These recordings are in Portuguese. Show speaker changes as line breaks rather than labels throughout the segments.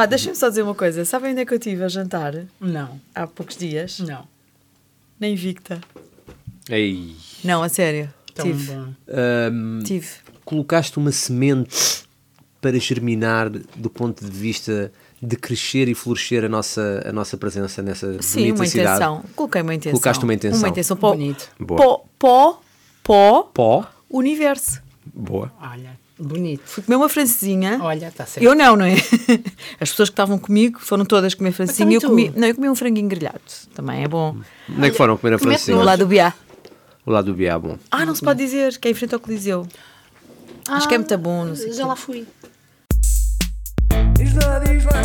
Ah, deixem-me só dizer uma coisa. Sabem onde é que eu estive a jantar
Não,
há poucos dias?
não.
Na Invicta.
Ei.
Não, a sério.
Tão
tive.
Ahm,
Tive.
colocaste uma semente para germinar do ponto de vista de crescer e florescer a nossa, a nossa presença nessa
Sim,
bonita
uma
cidade.
intenção. Coloquei uma intenção.
Colocaste uma intenção.
Uma intenção. Pó,
Bonito.
Boa.
pó, pó, pó,
Pó.
universo.
Boa.
Olha, bonito.
Fui comer uma francesinha.
Olha, está certo.
Eu não, não é? As pessoas que estavam comigo foram todas comer francesinha. Eu comi, não, eu comi um franguinho grelhado. Também é bom.
Onde é que foram comer a francesinha?
Do lado do Biá.
O lado do Biá, bom.
Ah, não se pode dizer, que é em frente ao Coliseu. Acho que é muito bom, não sei
Já lá fui.
Diz lá, diz lá,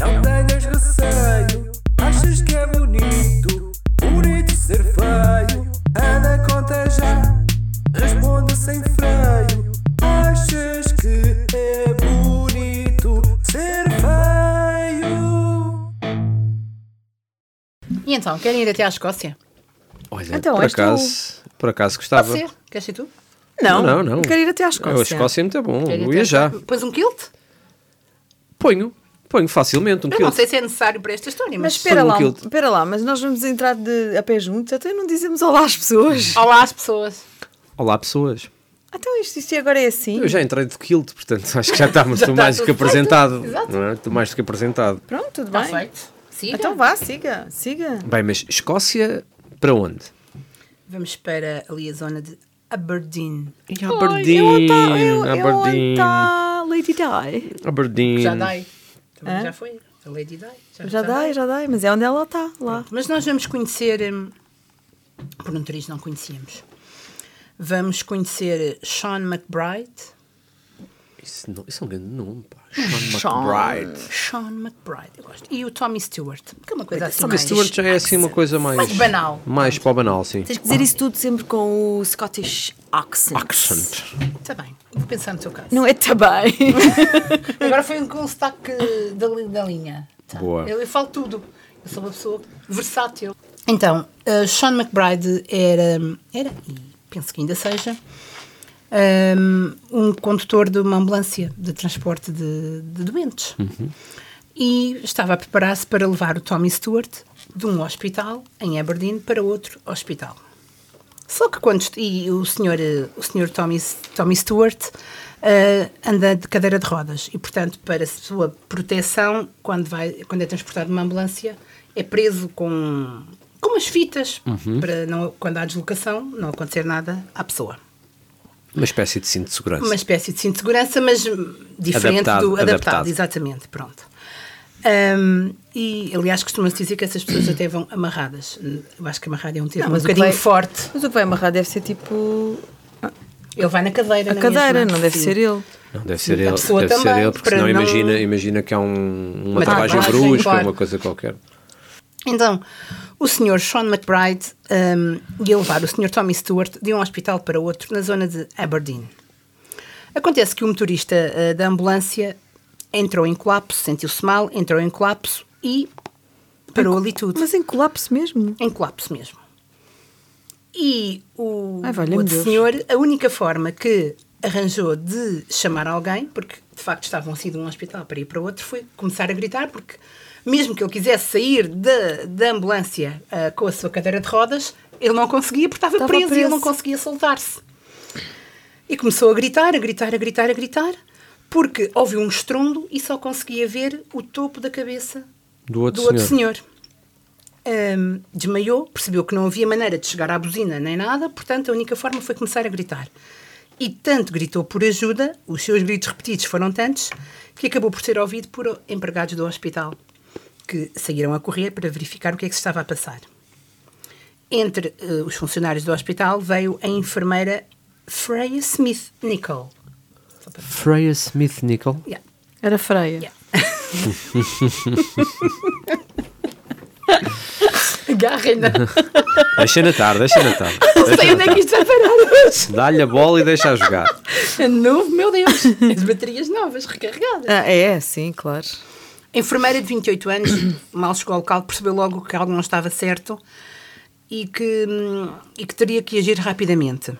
não tenhas receio. Achas que é bonito, bonito ser feio? Anda, conta já, responde sem freio. Achas que é bonito ser feio?
E então, querem ir até à Escócia?
Olha,
Então,
por
és tu.
acaso, por acaso
Pode
gostava.
ser? Queres ser tu?
Não,
Não, não.
Quero ir até à
A
Escócia.
Escócia é muito bom.
Querem ir
Eu
até
ia
à
já.
Escócia? Pões um kilt?
Ponho. Ponho facilmente um
Eu
quilo.
não sei se é necessário para esta história,
Mas
mas...
espera
um
lá, espera lá, mas nós vamos entrar de, a pé juntos, até não dizemos olá às pessoas.
Olá às pessoas.
Olá, pessoas.
Então isto, isto agora é assim.
Eu já entrei de kilt, portanto acho que já
Já
estou
está
mais do que apresentado.
Exato.
Não é? Estou mais do que apresentado.
Pronto, tudo
Está
bem.
feito. Siga.
Então vá, siga, siga.
Bem, mas Escócia para onde?
Vamos para ali a zona de Aberdeen.
Ai,
Aberdeen.
onde tá- é- é onde
Aberdeen.
tá Lady Di.
Aberdeen.
Já dai. Também
Hã?
já foi. A Lady Di.
Já dá, já dá, mas é onde ela está, lá.
Mas nós vamos conhecer, hum, por um triz não conhecíamos, vamos conhecer Sean McBride.
Isso, não, isso é um grande nome, pá.
Sean.
Sean McBride.
Sean McBride, eu gosto. E o Tommy Stewart, que é uma coisa assim
Tommy. Stewart já é assim uma coisa mais...
Mais banal.
Mais para o banal, sim.
Tens que dizer isso tudo sempre com o Scottish accent.
Accent.
Está bem, vou pensar no teu caso.
Não é também.
Agora foi um com um sotaque da, da linha. Tá.
Boa.
Eu, eu falo tudo. Eu sou uma pessoa versátil. Então, uh, Sean McBride era, era, penso que ainda seja, um, condutor de uma ambulância de transporte de, de doentes. E estava a preparar-se para levar o Tommy Stewart de um hospital em Aberdeen para outro hospital. Só que quando e o senhor, o senhor Tommy, Tommy Stewart eh, anda de cadeira de rodas e, portanto, para sua proteção, quando, vai, quando é transportado numa ambulância, é preso com, com umas fitas para, não, quando há deslocação, não acontecer nada à pessoa.
Uma espécie de cinto de segurança.
Uma espécie de cinto de segurança, mas diferente
Adaptado,
do adaptado,
adaptado.
exatamente, pronto. Hum, e aliás costuma-se dizer que essas pessoas até vão amarradas. Eu acho que amarrado é um termo
Não,
um
mas o que
bocadinho
vai-
forte.
Mas o que vai amarrar deve ser tipo
Ele vai na cadeira.
a
na
cadeira,
mesma.
não deve
Sim.
ser ele.
Não, deve ser
A
ele,
pessoa
deve ser
também,
ele, porque senão
não-
imagina, imagina que há um, uma
Uma
travagem
travagem,
brusca, uma coisa qualquer.
Então, o Sr. Sean McBride um, ia levar o Sr. Tommy Stewart de um hospital para outro na zona de Aberdeen. Acontece que o motorista uh, da ambulância entrou em colapso, sentiu-se mal, entrou em colapso e parou ali tudo.
Mas em colapso mesmo.
Em colapso mesmo. E o
Ai, Deus.
senhor, a única forma que arranjou de chamar alguém, porque de facto estavam assim de um hospital para ir para outro, foi começar a gritar, porque mesmo que ele quisesse sair da, ambulância ah, com a sua cadeira de rodas, ele não conseguia porque estava,
Estava
preso, e ele
preso.
não conseguia soltar-se. E começou a gritar, a gritar, a gritar, a gritar, porque ouviu um estrondo e só conseguia ver o topo da cabeça
Do outro
do outro
senhor.
senhor. Ahm, desmaiou, percebeu que não havia maneira de chegar à buzina nem nada, portanto a única forma foi começar a gritar. E tanto gritou por ajuda, os seus gritos repetidos foram tantos, que acabou por ser ouvido por empregados do hospital, que saíram a correr para verificar o que é que se estava a passar. Entre eh, os funcionários do hospital veio a enfermeira Freya Smith Nicol.
Freya Smith Nicol.
Yeah.
Era freia.
Yeah. Agarra ainda.
Deixa na tarde, deixa na tarde.
Não sei onde é que isto vai parar hoje.
Dá-lhe a bola e deixa a jogar.
É novo, meu Deus. As baterias novas, recarregadas.
Ah, é, sim, claro.
A enfermeira de 28 anos, mal chegou ao local, percebeu logo que algo não estava certo e que, e que teria que agir rapidamente.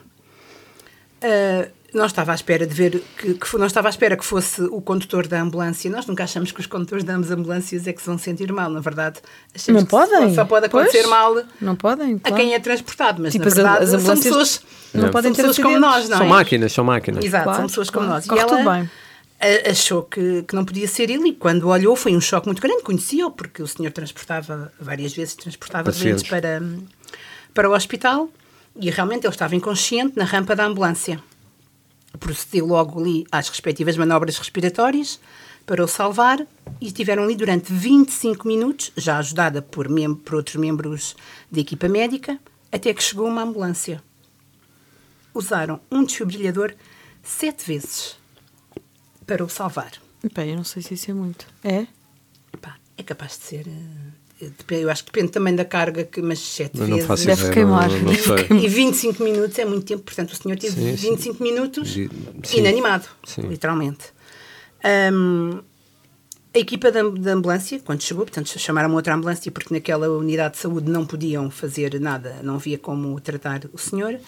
Ah, não estava à espera de ver que, que não estava à espera que fosse o condutor da ambulância. Nós nunca achamos que os condutores das ambulâncias é que se vão sentir mal, na verdade. Achamos
Não
que
podem.
Só pode acontecer
Pois.
mal
Não podem,
a
claro.
quem é transportado, mas
Tipo,
na
as-
verdade
as
são
ambulâncias
pessoas,
não
são
podem ter
pessoas como nós, não
São
é?
máquinas, são máquinas.
Exato,
Claro,
são pessoas como
claro.
nós.
Corre
e ela
tudo bem.
Achou que, que não podia ser ele e quando olhou foi um choque muito grande. Conhecia-o porque o senhor transportava, várias vezes transportava
Pacientes.
doentes para, para o hospital e realmente ele estava inconsciente na rampa da ambulância. Procedeu logo ali às respectivas manobras respiratórias para o salvar e estiveram ali durante 25 minutos, já ajudada por, mem por outros membros da equipa médica, até que chegou uma ambulância. Usaram um desfibrilhador sete vezes para o salvar.
Pá, eu não sei se isso é muito. É?
Pá, é capaz de ser. eh, Eu acho que depende também da carga, que, mas sete
Mas não
vezes.
faço
Deve
ideia,
queimar.
Não, não sei.
E 25 minutos é muito tempo, portanto o senhor teve
Sim, sim.
25 minutos
De- sim.
inanimado,
Sim.
literalmente. Ahm, a equipa da, da ambulância, quando chegou, portanto chamaram outra ambulância porque naquela unidade de saúde não podiam fazer nada, não havia como tratar o senhor.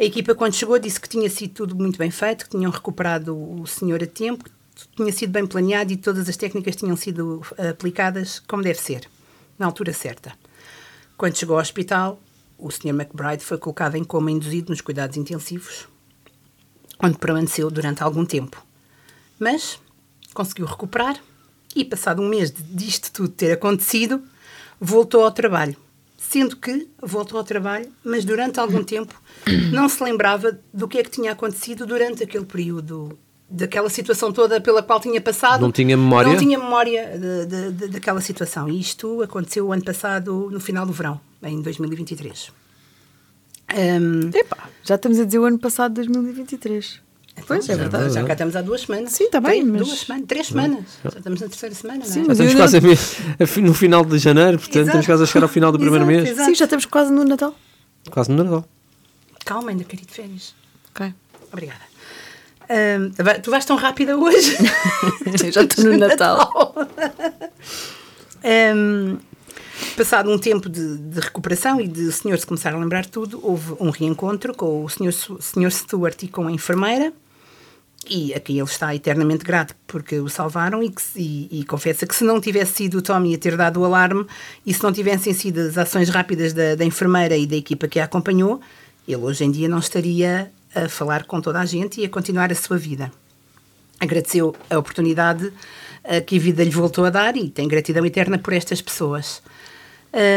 A equipa, quando chegou, disse que tinha sido tudo muito bem feito, que tinham recuperado o senhor a tempo, que tinha sido bem planeado e todas as técnicas tinham sido eh, aplicadas como deve ser, na altura certa. Quando chegou ao hospital, o Sr. McBride foi colocado em coma induzido nos cuidados intensivos, onde permaneceu durante algum tempo. Mas conseguiu recuperar e, passado um mês disto tudo ter acontecido, voltou ao trabalho. Sendo que voltou ao trabalho, mas durante algum tempo não se lembrava do que é que tinha acontecido durante aquele período, daquela situação toda pela qual tinha passado.
Não tinha memória?
Não tinha memória de- de- de- daquela situação. E isto aconteceu o ano passado, no final do verão, em 2023. Hum,
Epá, já estamos a dizer o ano passado, 2023. Pois, é
já,
verdade.
já cá estamos há duas semanas.
Sim, tá bem,
Três-
mas-
Duas semanas, três semanas. Já estamos na terceira semana,
Sim,
não é?
Já estamos quase fi- no final de janeiro, portanto
Exato.
estamos quase a chegar ao final do primeiro
Exato,
mês.
exato.
Sim, já estamos quase no Natal.
Quase no Natal.
Calma, ainda de férias.
Ok.
Obrigada. Hum, tu vais tão rápida hoje.
já estou no Natal.
Hum, passado um tempo de, de recuperação e de o senhor se começar a lembrar tudo, houve um reencontro com o senhor, senhor Stewart e com a enfermeira, e a quem ele está eternamente grato porque o salvaram e, que, e, e confessa que se não tivesse sido o Tommy a ter dado o alarme e se não tivessem sido as ações rápidas da, da enfermeira e da equipa que a acompanhou, ele hoje em dia não estaria a falar com toda a gente e a continuar a sua vida agradeceu a oportunidade eh, que a vida lhe voltou a dar e tem gratidão eterna por estas pessoas.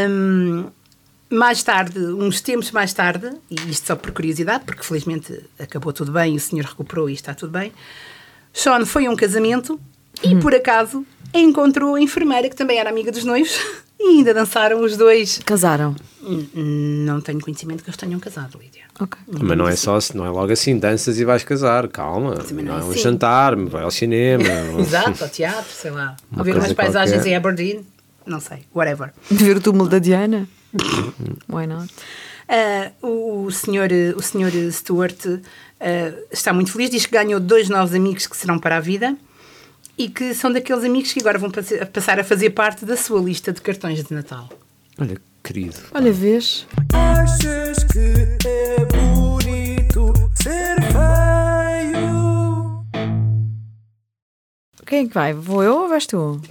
Hum, mais tarde, uns tempos mais tarde, e isto só por curiosidade, porque felizmente acabou tudo bem, o senhor recuperou e está tudo bem, Sean foi a um casamento e por acaso encontrou a enfermeira que também era amiga dos noivos e ainda dançaram os dois.
Casaram.
Não tenho conhecimento que eles tenham casado, Lídia.
Ok.
Mas não é só, não é logo assim, danças e vais casar, calma.
Também não
Não
é
é um
assim.
jantar, vai ao cinema.
Exato, ao teatro, sei lá.
Uma
A ver umas paisagens
qualquer.
em Aberdeen, não sei, whatever.
De ver o túmulo da Diana? Why not?
Ah, o, o senhor, o senhor Stuart ah, está muito feliz, diz que ganhou dois novos amigos que serão para a vida e que são daqueles amigos que agora vão passar a fazer parte da sua lista de cartões de Natal.
Olha, querido.
Olha, vês?
Achas que é bonito ser feio?
Quem é que vai? Vou eu ou vais tu?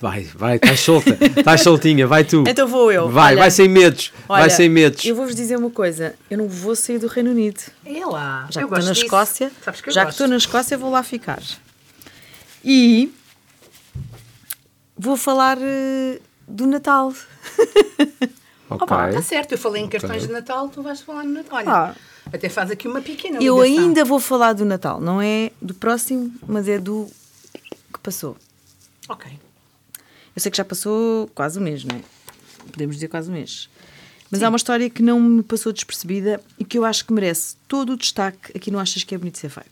Vai, vai, estás solta, estás soltinha, vai tu.
Então vou eu.
Vai,
Olha,
vai sem medos, vai
Olha,
sem medos.
Eu vou-vos dizer uma coisa. Eu não vou sair do Reino Unido.
É lá,
Já
eu
que estou na
disso.
Escócia,
Sabes que eu
já que
gosto.
estou na Escócia, vou lá ficar. E vou falar eh, do Natal.
Ok.
Opa, está certo, eu falei em cartões de Natal, tu vais falar no Natal. Olha,
Ah.
até faz aqui uma pequena
Eu
ligação.
ainda vou falar do Natal. Não é do próximo, mas é do que passou.
Ok.
Eu sei que já passou quase um mês, não é? Podemos dizer quase um mês. Mas há uma história que não me passou despercebida e que eu acho que merece todo o destaque aqui no Achas que é Bonito Ser Feio.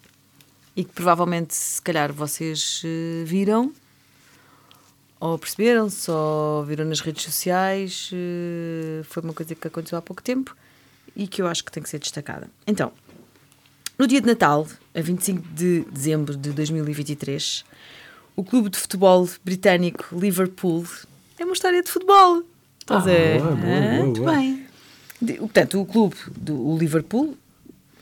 E que provavelmente, se calhar, vocês eh, viram ou perceberam-se ou viram nas redes sociais. eh, foi uma coisa que aconteceu há pouco tempo e que eu acho que tem que ser destacada. Então, no dia de Natal, a 25 de dezembro de 2023, o clube de futebol britânico Liverpool é uma história de futebol. Estás a ver?
boa, boa,
Hã?
boa,
Muito bem.
De- Portanto, o clube do o Liverpool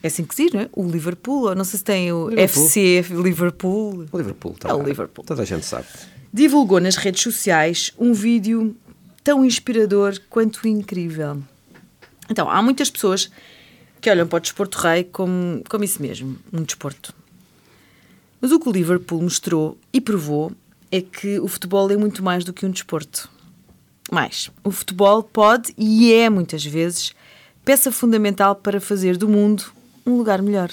É assim que se diz, não é? O Liverpool, ou não sei se tem o
Liverpool.
FC Liverpool.
O Liverpool, tá
É o. Liverpool.
Toda a gente sabe.
Divulgou nas redes sociais um vídeo tão inspirador quanto incrível. Então, há muitas pessoas que olham para o desporto rei como, como isso mesmo, um desporto. Mas o que o Liverpool mostrou e provou é que o futebol é muito mais do que um desporto. Mais, o futebol pode e é muitas vezes peça fundamental para fazer do mundo um lugar melhor.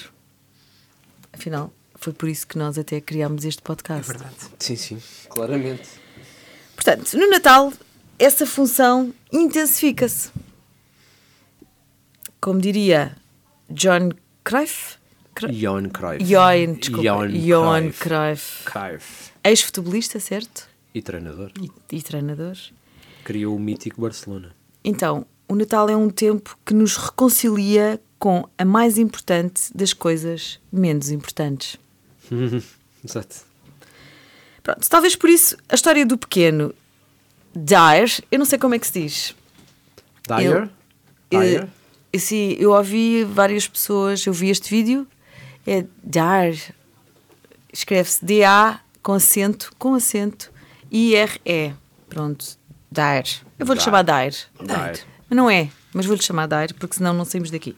Afinal, foi por isso que nós até criámos este podcast.
É verdade.
Sim, sim, claramente.
Portanto, no Natal, essa função intensifica-se. Como diria John Cruyff, Cru-
Johan Cruyff.
Johan, desculpa,
Johan
Johan
Cruyff.
Cruyff, ex-futebolista, certo?
E treinador.
E, e treinador.
Criou o mítico Barcelona.
Então, o Natal é um tempo que nos reconcilia com a mais importante das coisas menos importantes.
Exato.
Pronto, talvez por isso a história do pequeno Dyer, eu não sei como é que se diz.
Dyer?
Eu-
Dyer?
Eu, sim, eu ouvi várias pessoas, eu vi este vídeo, é Dyer, escreve-se D-A com acento, com acento, I-R-E. Pronto, Dyer. Eu vou-lhe chamar. Dyer. Mas não é, mas vou-lhe chamar Dyer, porque senão não saímos daqui.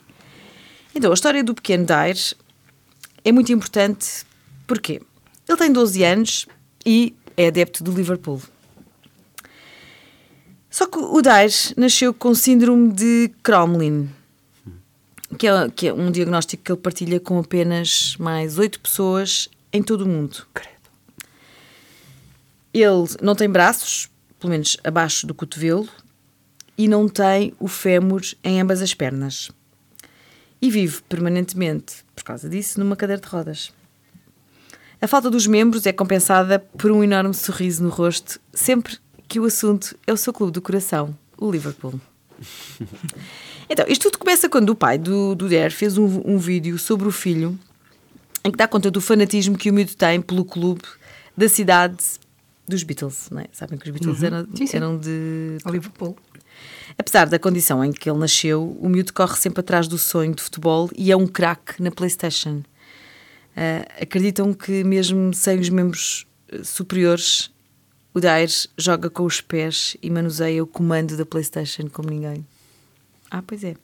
Então, a história do pequeno Dyer é muito importante, porque ele tem 12 anos e é adepto do Liverpool. Só que o Dyer nasceu com síndrome de Cromlin, que é, que é um diagnóstico que ele partilha com apenas mais oito pessoas em todo o mundo. Ele não tem braços, pelo menos abaixo do cotovelo, e não tem o fémur em ambas as pernas. E vive permanentemente, por causa disso, numa cadeira de rodas. A falta dos membros é compensada por um enorme sorriso no rosto, sempre que o assunto é o seu clube do coração, o Liverpool. Então, isto tudo começa quando o pai do, do Der fez um, um vídeo sobre o filho em que dá conta do fanatismo que o miúdo tem pelo clube da cidade dos Beatles. Não é? Sabem que os Beatles eram,
Sim, sim.
eram de.
Liverpool.
Apesar da condição em que ele nasceu, o miúdo corre sempre atrás do sonho de futebol e é um craque na PlayStation. Ah, acreditam que, mesmo sem os membros eh, superiores, o Dair joga com os pés e manuseia o comando da PlayStation como ninguém. Ah, pois é.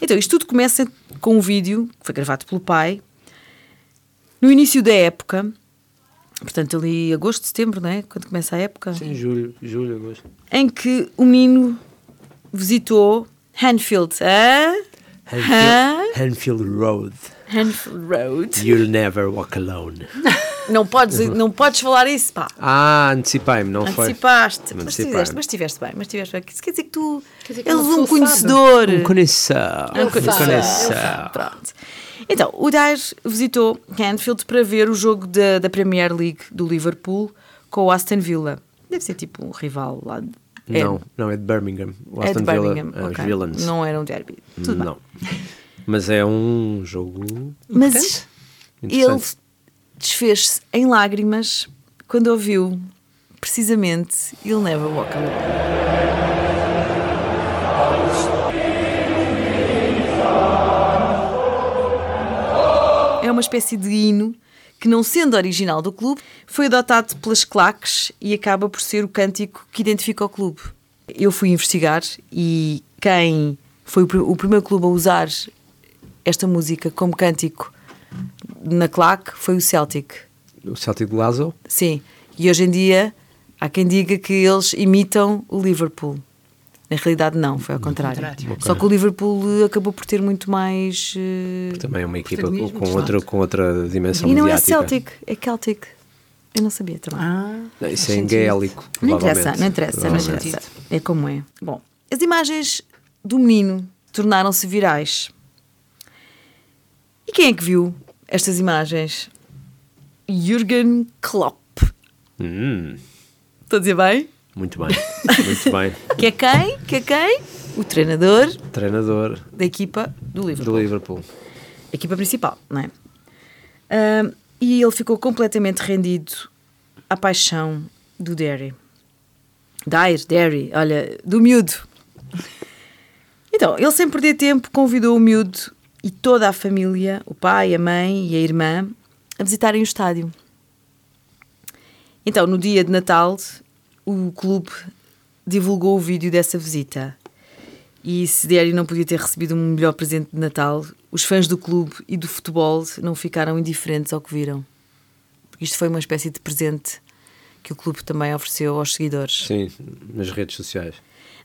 Então, isto tudo começa com um vídeo que foi gravado pelo pai no início da época, portanto, ali agosto, setembro, não é? Quando começa a época
Sim, julho, julho, agosto.
em que o menino visitou Hanfield. Hã? Hã?
Hanfield, Road.
Hanfield Road.
You'll never walk alone.
Não podes, não podes falar isso, pá.
Ah, antecipei-me, não foi?
Antecipaste. Mas tiveste, mas tiveste bem, mas tiveste bem. Isso quer dizer que tu
dizer uma
um conhecedor.
Um conheceu.
É um
Ele
conhecedor.
ele.
Pronto. Então, o Dyer visitou Hanfield para ver o jogo da, da Premier League do Liverpool com o Aston Villa. Deve ser tipo um rival lá. de- é-
Não, não, é de Birmingham. O
é de
Aston Villa,
Birmingham.
é os. Villains.
Não era um derby. Tudo bem.
não. Mas é um jogo
Mas ele desfez-se em lágrimas quando ouviu precisamente You'll Never Walk Alone. Uma espécie de hino que, não sendo original do clube, foi adotado pelas claques e acaba por ser o cântico que identifica o clube. Eu fui investigar e quem foi o pr- o primeiro clube a usar esta música como cântico na claque foi o Celtic.
O Celtic de Glasgow.
Sim. E hoje em dia há quem diga que eles imitam o Liverpool. Na realidade, não, foi ao contrário.
contrário.
Só que o Liverpool eh, acabou por ter muito mais. eh,
Também é uma equipa com, outra, com outra dimensão
E não é
mediática.
Celtic, é Celtic. Eu não sabia também.
Ah,
Não, Isso é gaélico.
Não interessa, não interessa, não interessa. É como é. Bom, as imagens do menino tornaram-se virais. E quem é que viu estas imagens? Jürgen Klopp.
Hum,
Estou a dizer bem?
Muito bem, muito bem.
Que é quem? Que é quem? O treinador
Treinador
da equipa do Liverpool.
do Liverpool.
Equipa principal, não é? E ele ficou completamente rendido à paixão do Derry. Dyer, Derry, olha, do miúdo. Então, ele sem perder tempo convidou o miúdo e toda a família, o pai, a mãe e a irmã, a visitarem o estádio. Então, no dia de Natal, o clube divulgou o vídeo dessa visita. E se Diário não podia ter recebido um melhor presente de Natal, os fãs do clube e do futebol não ficaram indiferentes ao que viram. Isto foi uma espécie de presente que o clube também ofereceu aos seguidores.
Sim, nas redes sociais.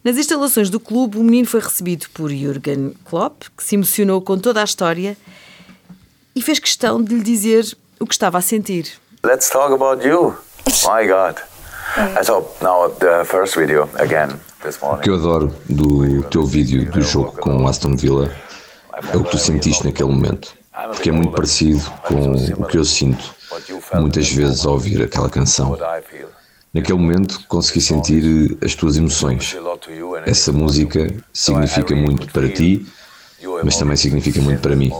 Nas instalações do clube, o menino foi recebido por Jürgen Klopp, que se emocionou com toda a história e fez questão de lhe dizer o que estava a sentir.
Let's talk about you. My God. I saw now the first video again this
O que eu adoro do teu vídeo do jogo com o Aston Villa é o que tu sentiste naquele momento. Porque é muito parecido com o que eu sinto muitas vezes ao ouvir aquela canção. Naquele momento consegui sentir as tuas emoções. Essa música significa muito para ti, mas também significa muito para mim.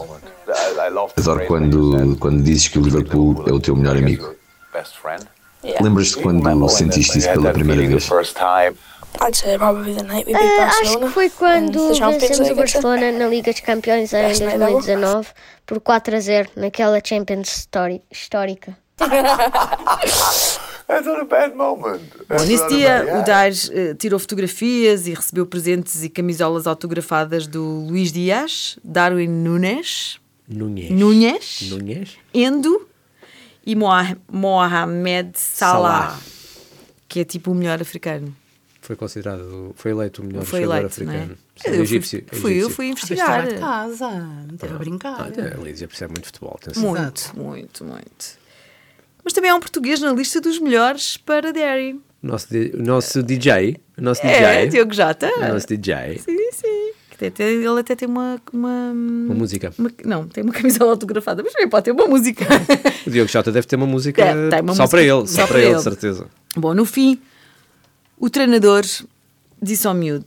Adoro quando, quando dizes que o Liverpool é o teu melhor amigo. Lembras-te quando sentiste isso pela primeira
The
vez?
first time.
I'd say probably the night we beat
Ah, acho que foi quando vencemos o. Barcelona na Liga dos Campeões em
Best night ever.
2019 por 4 a 0 naquela Champions histórica.
That's not a bad moment.
Bom, nesse dia, o Daires eh, tirou fotografias e recebeu presentes e camisolas autografadas do Luís Dias, Darwin Nunes,
Núñez.
Núñez,
Núñez?
Endo e Moha- Mohamed Salah,
Salah.
que é tipo o melhor africano.
Foi considerado, foi eleito o melhor
Foi
jogador
eleito, é?
africano. Sim,
Eu fui,
egípcio,
fui, eu
egípcio.
fui
Ah,
investigar.
estava de casa, não esteve a brincar.
Ah, a Lídia percebe muito futebol. atenção.
Muito,
Exato.
muito, muito. Mas também há um português na lista dos melhores para Derry.
O nosso, nosso DJ, nosso
É,
DJ,
Diogo Jota.
o nosso DJ,
Sim, sim. Ele até tem uma, uma,
uma música.
uma- Não, tem uma camisola autografada, mas também pode ter uma música.
O Diogo Jota deve ter uma música
tem uma
só
música
para ele,
só
só,
para
para ele,
ele.
de certeza.
Bom, no fim, o treinador disse ao miúdo: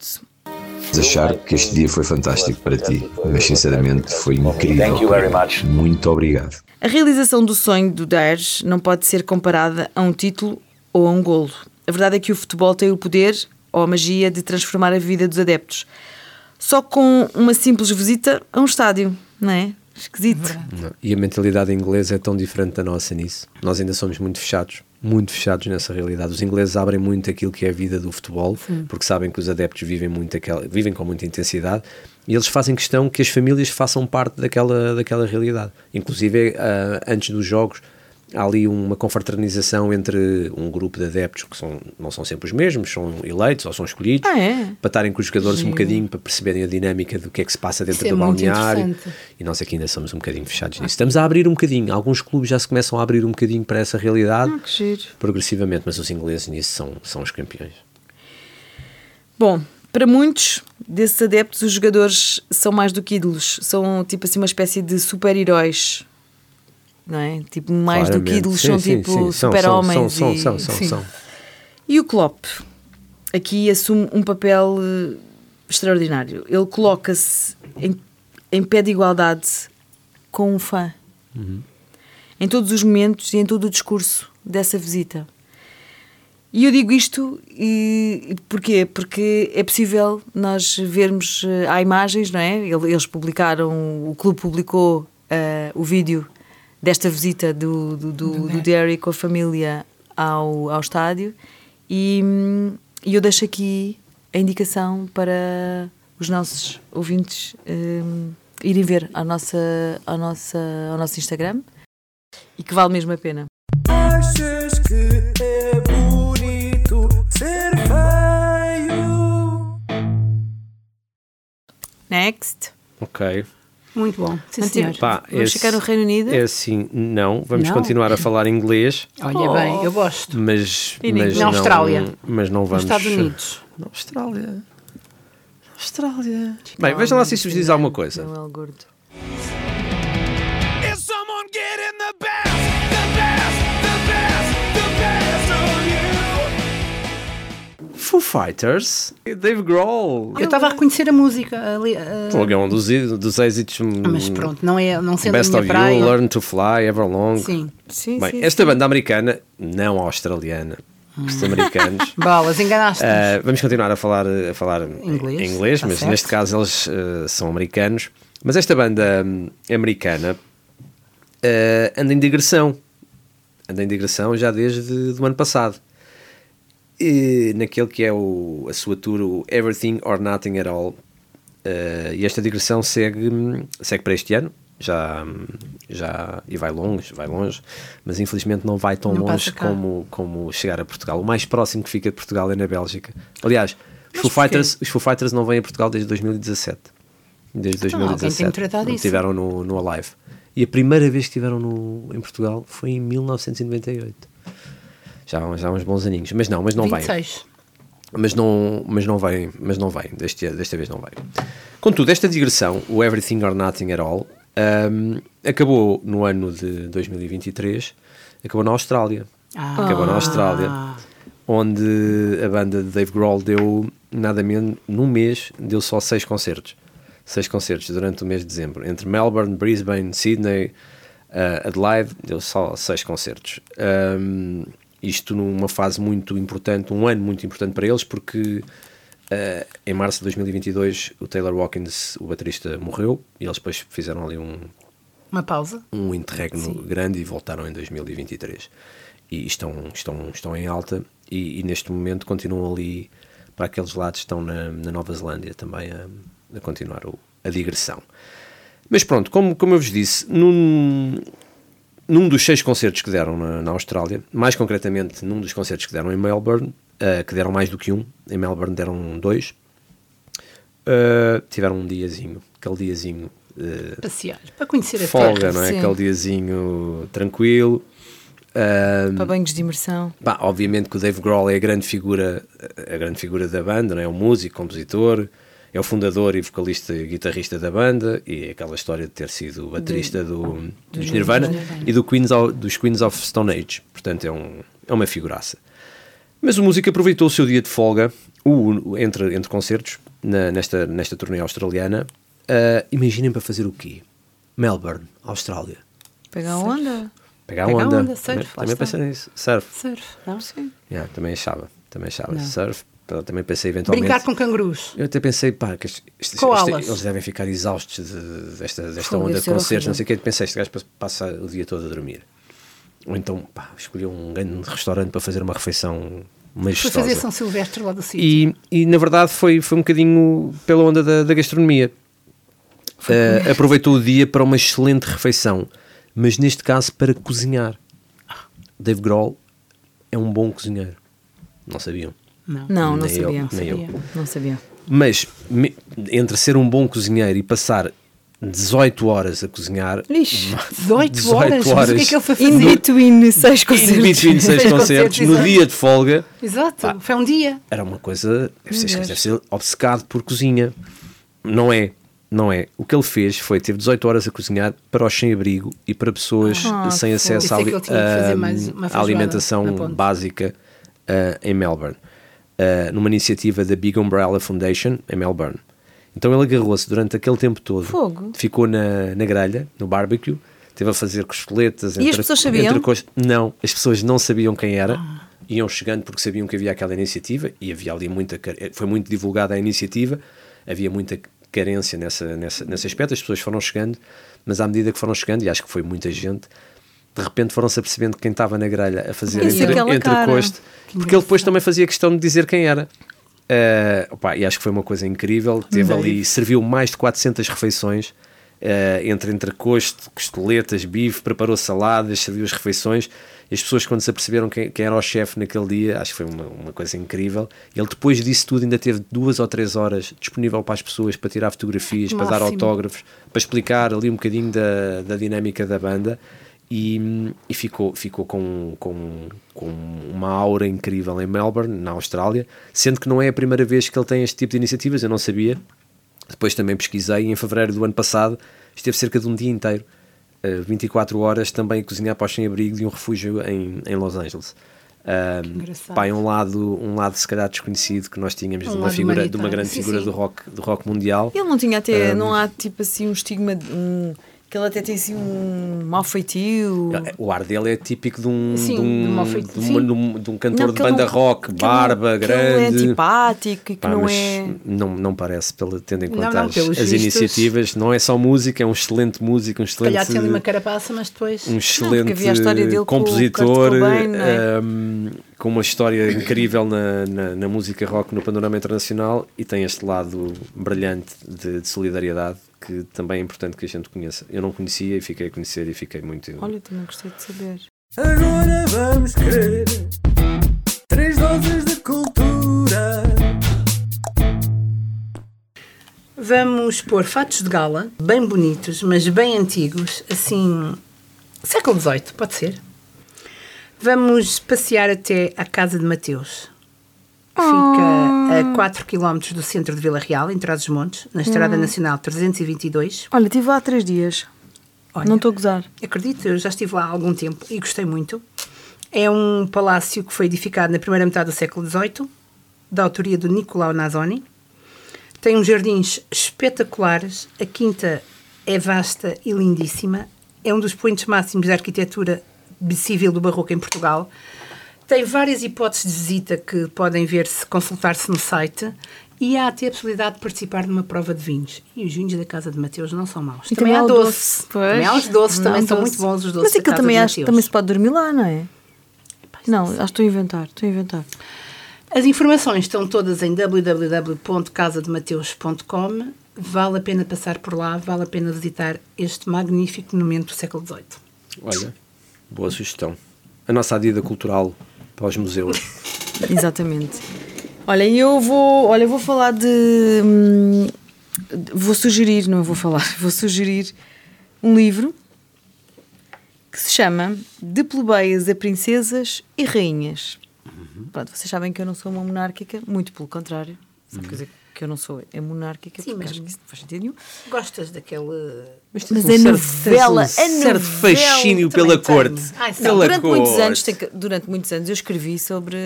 achar que este dia foi fantástico para ti, mas sinceramente foi incrível.
Thank you very much.
Muito obrigado.
A realização do sonho do Daesh não pode ser comparada a um título ou a um golo. A verdade é que o futebol tem o poder ou a magia de transformar a vida dos adeptos. Só com uma simples visita a um estádio, não é? Esquisito.
Não. E a mentalidade inglesa é tão diferente da nossa nisso. Nós ainda somos muito fechados, muito fechados nessa realidade. Os ingleses abrem muito aquilo que é a vida do futebol, porque sabem que os adeptos vivem muito aquela, vivem com muita intensidade e eles fazem questão que as famílias façam parte daquela, daquela realidade. Inclusive, ah, antes dos jogos, há ali uma confraternização entre um grupo de adeptos que são, não são sempre os mesmos, são eleitos ou são escolhidos,
Ah, é?
para estarem com os jogadores um bocadinho, para perceberem a dinâmica do que é que se passa dentro
Isso é
do
muito
balneário. E nós aqui ainda somos um bocadinho fechados nisso. Estamos a abrir um bocadinho. Alguns clubes já se começam a abrir um bocadinho para essa realidade,
Ah, giro.
progressivamente, mas os ingleses nisso são, são os campeões.
Bom, para muitos desses adeptos, os jogadores são mais do que ídolos. São tipo assim uma espécie de super-heróis. Não é? Tipo, mais do que
Claramente.
ídolos,
Sim,
são
sim,
tipo super-homens.
São,
e-
são, são, são.
E o Klopp aqui assume um papel eh, extraordinário. Ele coloca-se em, em pé de igualdade com um fã. Em todos os momentos e em todo o discurso dessa visita. E eu digo isto e, e porquê? Porque é possível nós vermos, eh, há imagens, não é? Ele- Eles publicaram, o clube publicou eh, o vídeo desta visita do, do, do, do Derry com a família ao, ao estádio e, e eu deixo aqui a indicação para os nossos ouvintes hum, irem ver ao, nossa, ao, nossa, ao nosso Instagram e que vale mesmo a pena.
Achas que é bonito ser feio?
Next.
Ok.
Muito bom. Sim, senhor.
Pá,
Vamos
esse-
ficar no Reino Unido?
É assim, não. Vamos
Não?
continuar a falar inglês,
Olha bem, eu gosto.
mas,
E
mas
na
não,
Austrália?
Mas não
Nos
vamos.
Estados Unidos.
Na Austrália. Austrália. Bem, vejam lá se isto vos diz alguma coisa.
Manuel Gordo.
Foo Fighters, Dave Grohl.
Eu estava a reconhecer a música ali. ah,
Pô, é um dos, dos êxitos. hum,
mas pronto, não, é, não sendo
Best
a
of
minha praia.
You, Learn to Fly, Everlong.
Sim.
Sim,
Bem,
sim,
esta
sim.
banda americana, não australiana, os americanos.
Bolas, enganaste.
Uh, vamos continuar a falar, a falar
Inglês,
em inglês
tá
mas
certo.
neste caso eles uh, são americanos Mas esta banda hum, americana eh, anda em digressão. Anda em digressão já desde o ano passado. E naquele que é o, a sua tour, o Everything or Nothing at All. Eh, e esta digressão segue, segue para este ano. Já, já e vai longe, vai longe, mas infelizmente não vai tão
Não
longe como, como chegar a Portugal. O mais próximo que fica de Portugal é na Bélgica. Aliás, os Foo? Fighters, os Foo Fighters não vêm a Portugal desde 2017. Desde
Então, alguém tem que
2017.
tratar
quando
disso.
Estiveram no, no Alive. E a primeira vez que estiveram no, em Portugal foi em 1998. Já, há- já há uns bons aninhos. Mas não, mas não vem.
26.
Mas não, mas não vem, mas não vem. Deste, desta vez não vem. Contudo, esta digressão, o Everything or Nothing at All, ahm, acabou no ano de 2023, acabou na Austrália.
Ah.
Acabou na Austrália, onde a banda de Dave Grohl deu nada menos, num mês, deu só seis concertos. Seis concertos durante o mês de dezembro. Entre Melbourne, Brisbane, Sydney, ah, Adelaide, deu só seis concertos. Ahm, isto numa fase muito importante, um ano muito importante para eles, porque ah, em março de 2022 o Taylor Watkins, o baterista, morreu e eles depois fizeram ali um,
Uma pausa.
um interregno grande e voltaram em 2023. E estão, estão, estão em alta e, e neste momento continuam ali para aqueles lados, estão na, na Nova Zelândia também a, a continuar o- a digressão. Mas pronto, como, como eu vos disse, num, num dos seis concertos que deram na, na Austrália, mais concretamente num dos concertos que deram em Melbourne, eh, que deram mais do que um, em Melbourne deram dois, eh, tiveram um diazinho, aquele diazinho eh,
Passear. Para conhecer a
folga,
terra.
não é?
Sim.
Aquele diazinho tranquilo. Ahm,
Para banhos de imersão.
pá, obviamente que o Dave Grohl é a grande figura, a grande figura da banda, não é? É um músico, compositor, é o fundador e vocalista e guitarrista da banda e é aquela história de ter sido baterista do, dos Nirvana e do Queens of- dos Queens of Stone Age. Portanto, é, um, é uma figuraça. Mas o músico aproveitou o seu dia de folga, o, entre, entre concertos, na- nesta, nesta turnê australiana. Ah, imaginem para fazer o quê? Melbourne, Austrália.
Pegar onda.
Pegar a
Pegar
onda.
onda, surf,
também também pensei nisso. Surf.
Surf, não?
Sim.
Yeah, também achava. Também achava.
Não.
Surf. Pá, Também pensei eventualmente.
Brincar com cangurus.
Eu até pensei, pá, que eles devem ficar exaustos de- desta, desta
Fogo,
onda de concertos, não sei o que. Pensei, este gajo passa o dia todo a dormir. Ou então, pá, escolhi um grande restaurante para fazer uma refeição
Foi
majestosa.
fazer São Silvestre lá do sítio.
E, e na verdade foi, foi um bocadinho pela onda da, da gastronomia. Eh, aproveitou o dia para uma excelente refeição, mas neste caso para cozinhar. Dave Grohl é um bom cozinheiro. Não sabiam?
Não.
Não, não
eu,
sabia.
eu.
Sabia.
Não sabia.
Mas me- entre ser um bom cozinheiro e passar 18 horas a cozinhar,
Ixi.
18, horas. Mas o que é que ele foi
In
fazer?
between seis
in
concertos.
between seis
Seis
concertos,
concertos,
no dia de folga,
Exato. Foi um dia.
era uma coisa. Deve ser, deve ser obcecado por cozinha. Não é. Não é. O que ele fez foi teve 18 horas a cozinhar para os sem-abrigo e para pessoas
Ah,
sem acesso à, à
feijoada
alimentação básica ah, em Melbourne, Ah, numa iniciativa da Big Umbrella Foundation em Melbourne. Então ele agarrou-se durante aquele tempo todo,
Fogo.
ficou na, na grelha, no barbecue, esteve a fazer costeletas.
E as pessoas sabiam?
entre cos- Não, as pessoas não sabiam quem era.
Ah.
Iam chegando porque sabiam que havia aquela iniciativa e havia ali muita. car- Foi muito divulgada a iniciativa, havia muita carência nessa, nessa, nesse aspecto. As pessoas foram chegando, mas à medida que foram chegando, e acho que foi muita gente, de repente foram-se apercebendo quem estava na grelha a fazer
Conhecia
entre,
aquela
entre
cara.
coste, porque ele depois também fazia questão de dizer quem era. Eh, opá, e acho que foi uma coisa incrível. Teve ali, serviu mais de 400 refeições, eh, entre entrecosto, costeletas, bife, preparou saladas, serviu as refeições. E as pessoas, quando se aperceberam quem, quem era o chefe naquele dia, acho que foi uma, uma coisa incrível. Ele, depois disso tudo, ainda teve duas ou três horas disponível para as pessoas para tirar fotografias, para dar
Máximo.
autógrafos, para explicar ali um bocadinho da, da dinâmica da banda. E, e ficou, ficou com, com, com uma aura incrível em Melbourne, na Austrália, sendo que não é a primeira vez que ele tem este tipo de iniciativas, eu não sabia. Depois também pesquisei e em fevereiro do ano passado esteve cerca de um dia inteiro, eh, 24 horas, também a cozinhar para os sem-abrigo de um refúgio em, em Los Angeles.
Engraçado.
pá, é um lado, um lado se calhar desconhecido que nós tínhamos
Um
de uma figura, de uma grande
Sim,
figura
sim.
do rock, do rock mundial.
Ele não tinha até,
Um,
não há tipo assim um estigma, um, Que ele até tem assim um mau feitio.
O ar dele é típico de um,
Sim,
de um,
de uma feita-
de um- de um cantor
Não,
de
que
banda
não-
rock,
que
barba,
que é
grande.
antipático e que
Pá,
não é.
não, não parece, pelo, tendo em conta
não,
as, as iniciativas, não é só música, é um excelente músico, um
calhar
excelente,
tinha ali uma carapaça, mas depois.
um excelente
com
compositor,
Kurt Cobain, não é?
um, com uma história incrível na, na, na música rock no panorama internacional e tem este lado brilhante de, de solidariedade que também é importante que a gente conheça. Eu não conhecia e fiquei a conhecer e fiquei muito.
Olha, também gostei de saber.
Agora vamos querer três doses de cultura.
Vamos pôr fatos de gala, bem bonitos, mas bem antigos, assim, século XVIII, pode ser. Vamos passear até à Casa de Mateus. Fica a 4 km do centro de Vila Real, em Trás-os-Montes, na Estrada Nacional 322.
Olha, estive lá há três dias.
Olha,
Não estou a gozar.
Acredito, eu já estive lá há algum tempo e gostei muito. É um palácio que foi edificado na primeira metade do século XVIII, da autoria do Nicolau Nazoni. Tem uns jardins espetaculares, a quinta é vasta e lindíssima. É um dos pontos máximos da arquitetura civil do barroco em Portugal. Tem várias hipóteses de visita que podem ver-se, consultar-se no site. E há até a possibilidade de participar de uma prova de vinhos. E os vinhos da Casa de Mateus não são maus.
E
também, há
o
doce.
Pois.
Também há os doces,
Não,
também são
doce.
muito bons os doces
Mas
da
aquilo
Casa
também, acho, também se pode dormir lá, não é? Não, acho que estou a inventar. Estou a inventar.
As informações estão todas em www.casademateus.com. Vale a pena passar por lá, vale a pena visitar este magnífico monumento do século XVIII.
Olha, boa sugestão. A nossa adida cultural para os museus.
Exatamente. Olha, eu vou, olha, eu vou falar de, hum, vou sugerir, não vou falar, vou sugerir um livro que se chama De plebeias a princesas e rainhas. Pronto, vocês sabem que eu não sou uma monárquica, muito pelo contrário. Só quer dizer que eu não sou é monárquica,
Sim,
porque
mas-
acho que isso não faz sentido nenhum.
Gostas daquele.
Mas
um
a
certo-
novela,
um
a
certo
novela
fascínio pela
tenho.
corte.
Ai,
Pela
durante muitos
corte.
anos, tem que- durante muitos anos eu escrevi sobre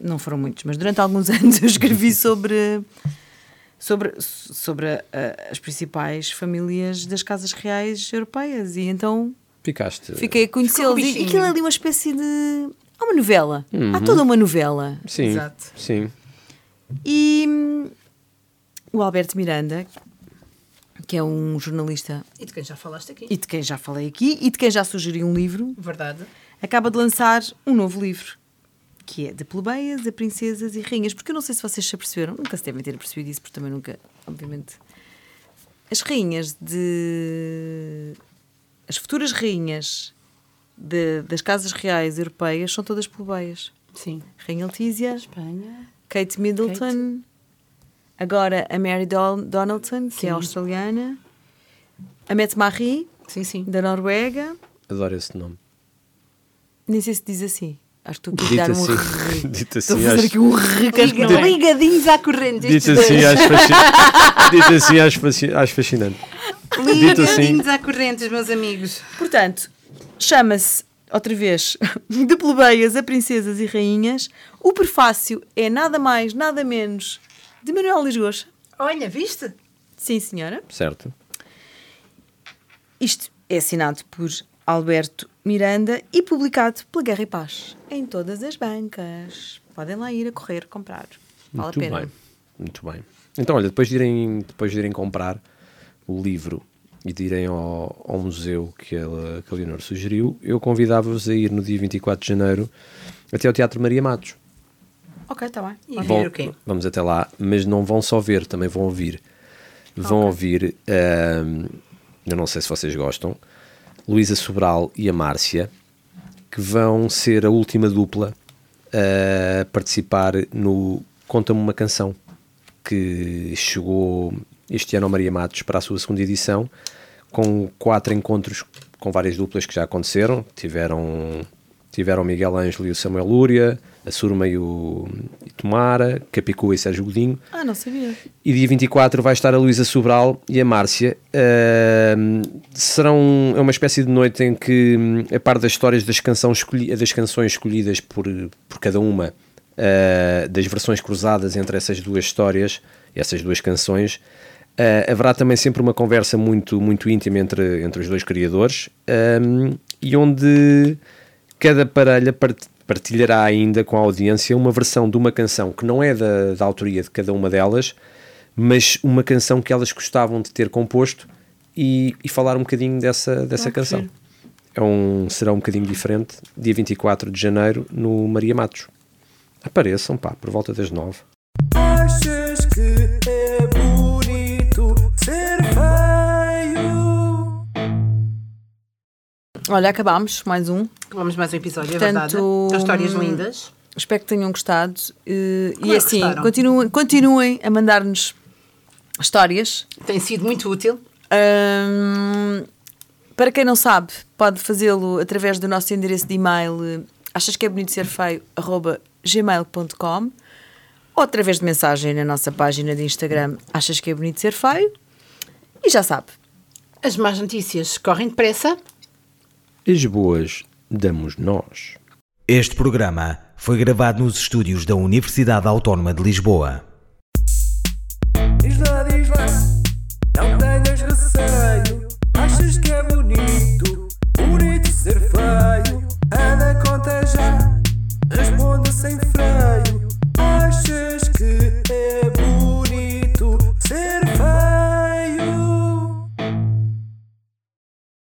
não foram muitos, mas durante alguns anos eu escrevi sobre sobre, sobre a- a- as principais famílias das casas reais europeias e então
Ficaste.
fiquei a conhecê-los
um
e aquilo é ali uma espécie de há uma novela há toda uma novela
Sim,
Exato.
sim.
E hum, o Alberto Miranda que é um jornalista
E de quem já falaste aqui.
e de quem já falei aqui e de quem já sugeri um livro
Verdade.
acaba de lançar um novo livro que é de plebeias a princesas e rainhas. Porque eu não sei se vocês se aperceberam, nunca se devem ter percebido isso, porque também nunca, obviamente. As rainhas de. As futuras rainhas de- das casas reais europeias são todas plebeias.
Sim.
Rainha Letícia,
Espanha.
Kate Middleton, agora a Mary Don- Donaldson, que
Sim.
é australiana, a Mette Marie,
Sim, sim.
da Noruega.
Adoro esse nome.
Nem sei se diz assim. Acho que estou aqui a dar um
assim,
re-
dito
Estou a
assim,
fazer
acho,
aqui um é?
Ligadinhos à corrente.
dito assim, acho, fasci- dito assim acho, acho fascinante. Dito assim,
Ligadinhos à corrente, meus amigos.
Portanto, chama-se, outra vez, de plebeias a princesas e rainhas. O prefácio é nada mais, nada menos de Manuel Lisgocha.
Olha, viste?
Sim, senhora.
certo.
Isto é assinado por Alberto Miranda e publicado pela Guerra e Paz em todas as bancas. Podem lá ir a correr comprar. Vale
Muito
a pena.
bem. Muito bem. Então, olha, depois de irem, depois de irem comprar o livro e de irem ao, ao museu que, ela, que a Leonor sugeriu, eu convidava-vos a ir no dia 24 de janeiro até ao Teatro Maria Matos.
Ok, está bem.
E
Vão-
ver o quê?
Vamos até lá, mas não vão só ver, também vão ouvir. Vão ouvir, ahm, eu não sei se vocês gostam, Luísa Sobral e a Márcia, que vão ser a última dupla a participar no Conta-me uma Canção, que chegou este ano ao Maria Matos para a sua segunda edição, com quatro encontros com várias duplas que já aconteceram. Tiveram, tiveram o Miguel Ângelo e o Samuel Lúria, a Surma e o e Tomara, Capicua e Sérgio Godinho.
Ah, não sabia.
E dia 24 vai estar a Luísa Sobral e a Márcia. Ahm, serão, é uma espécie de noite em que, a par das histórias das, canções escolhi- das canções escolhidas por, por cada uma, ah, das versões cruzadas entre essas duas histórias, essas duas canções, Uh, haverá também sempre uma conversa muito, muito íntima entre, entre os dois criadores um, e onde cada parelha part- partilhará ainda com a audiência uma versão de uma canção que não é da, da autoria de cada uma delas, mas uma canção que elas gostavam de ter composto e, e falar um bocadinho dessa, dessa
Ah,
canção. É um, será um bocadinho diferente, dia 24 de janeiro, no Maria Matos. Apareçam, pá, por volta das nove.
Achas que
Olha, acabámos mais um.
Acabamos mais um episódio, é
Portanto,
verdade. São histórias lindas.
Espero que tenham gostado. Eh, e
que
assim, continuem, continuem a mandar-nos histórias.
Tem sido muito útil.
Ahm, para quem não sabe, pode fazê-lo através do nosso endereço de e-mail achas que é bonito ser feio arroba gmail.com ou através de mensagem na nossa página de Instagram achas que é bonito ser feio e já sabe
As más notícias correm depressa.
As boas damos nós.
Este programa foi gravado nos estúdios da Universidade Autónoma de Lisboa.